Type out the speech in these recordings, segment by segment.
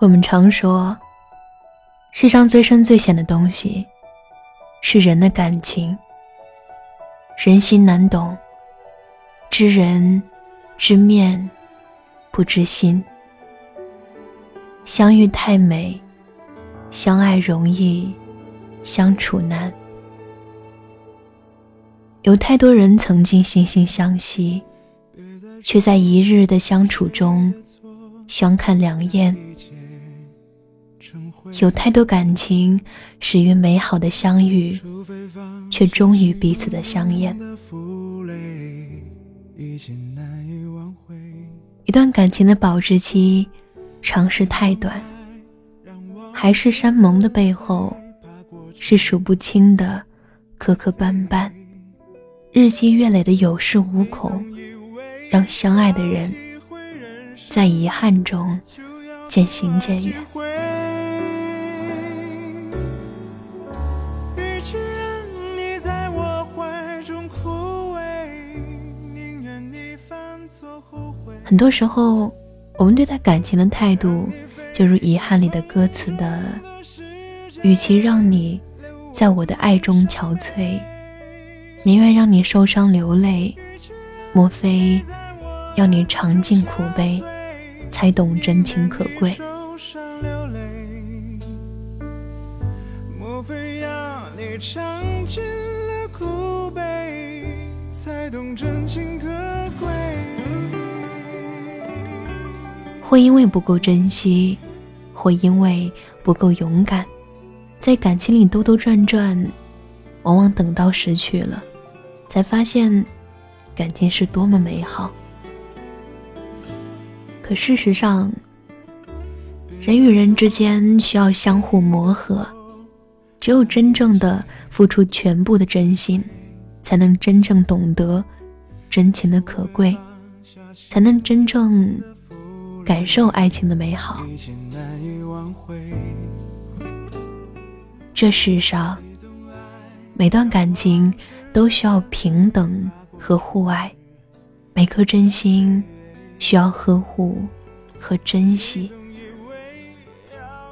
我们常说，世上最深最险的东西是人的感情。人心难懂，知人知面不知心。相遇太美，相爱容易，相处难。有太多人曾经惺惺相惜，却在一日的相处中相看两厌。有太多感情始于美好的相遇，却终于彼此的相厌。一段感情的保质期长是太短，海誓山盟的背后是数不清的磕磕绊绊，日积月累的有恃无恐，让相爱的人在遗憾中渐行渐远。很多时候，我们对待感情的态度，就如遗憾里的歌词的：“与其让你在我的爱中憔悴，宁愿让你受伤流泪。莫非要你尝尽苦悲，才懂真情可贵？莫非要你尝尽了苦悲，才懂真情可会因为不够珍惜，会因为不够勇敢，在感情里兜兜转转，往往等到失去了，才发现感情是多么美好。可事实上，人与人之间需要相互磨合，只有真正的付出全部的真心，才能真正懂得真情的可贵，才能真正。感受爱情的美好。这世上，每段感情都需要平等和互爱，每颗真心需要呵护和珍惜。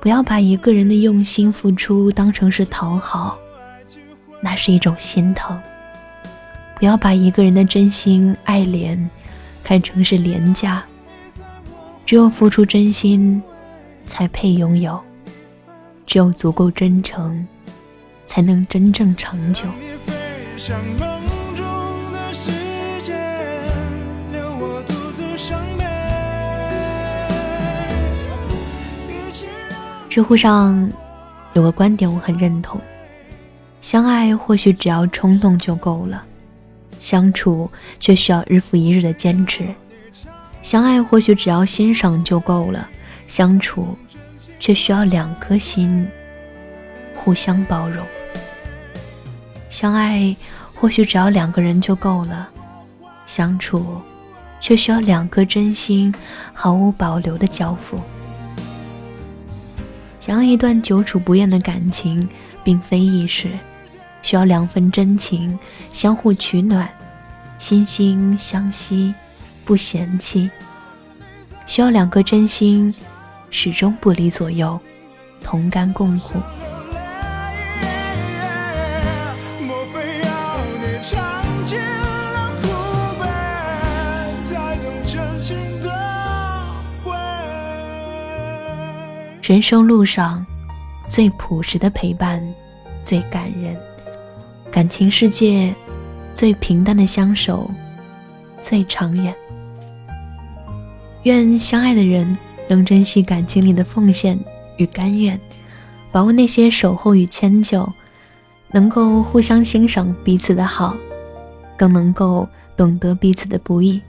不要把一个人的用心付出当成是讨好，那是一种心疼；不要把一个人的真心爱怜看成是廉价。只有付出真心，才配拥有；只有足够真诚，才能真正长久。知乎上有个观点我很认同：相爱或许只要冲动就够了，相处却需要日复一日的坚持。相爱或许只要欣赏就够了，相处却需要两颗心互相包容。相爱或许只要两个人就够了，相处却需要两颗真心毫无保留的交付。想要一段久处不厌的感情，并非易事，需要两份真情相互取暖，心心相惜。不嫌弃，需要两颗真心，始终不离左右，同甘共苦。人生路上，最朴实的陪伴，最感人；感情世界，最平淡的相守，最长远。愿相爱的人能珍惜感情里的奉献与甘愿，把握那些守候与迁就，能够互相欣赏彼此的好，更能够懂得彼此的不易，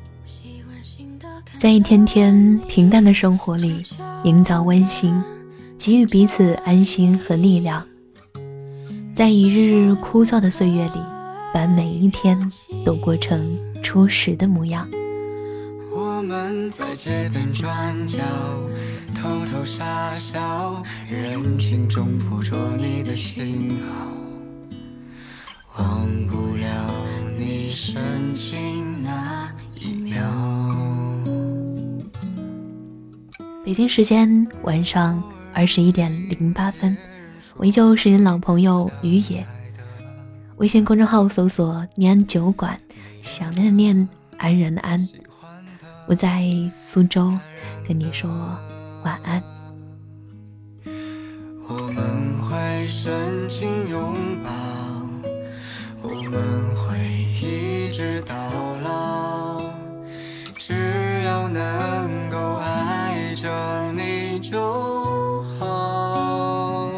在一天天平淡的生活里营造温馨，给予彼此安心和力量，在一日日枯燥的岁月里，把每一天都过成初始的模样。我们在街边转角偷偷傻笑，人群中捕捉你的讯号，忘不了你深情那一秒。北京时间晚上二十一点零八分，我依旧是老朋友于野。微信公众号搜索“念安酒馆”，想念的念，安然的安。我在苏州跟你说晚安。我们会深情拥抱，我们会一直到老，只要能够爱着你就好。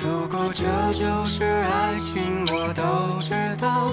如果这就是爱情，我都知道。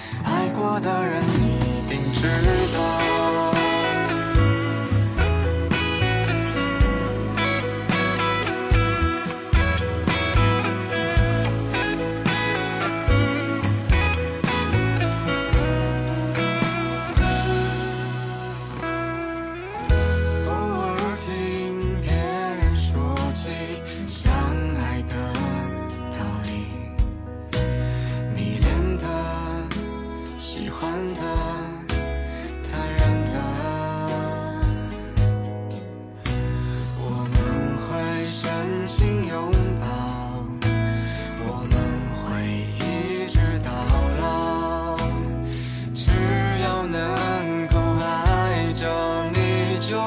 过的人一定知道。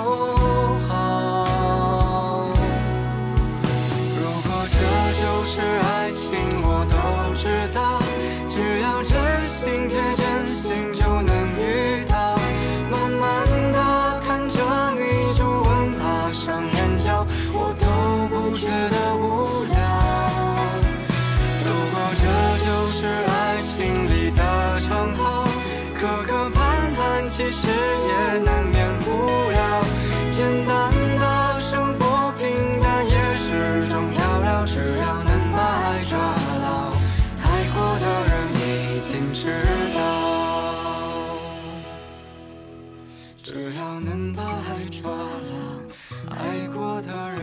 其简单的生活平淡也是种调料。只要能把爱抓牢，爱过的人一定知道。只要能把爱抓牢，爱过的人。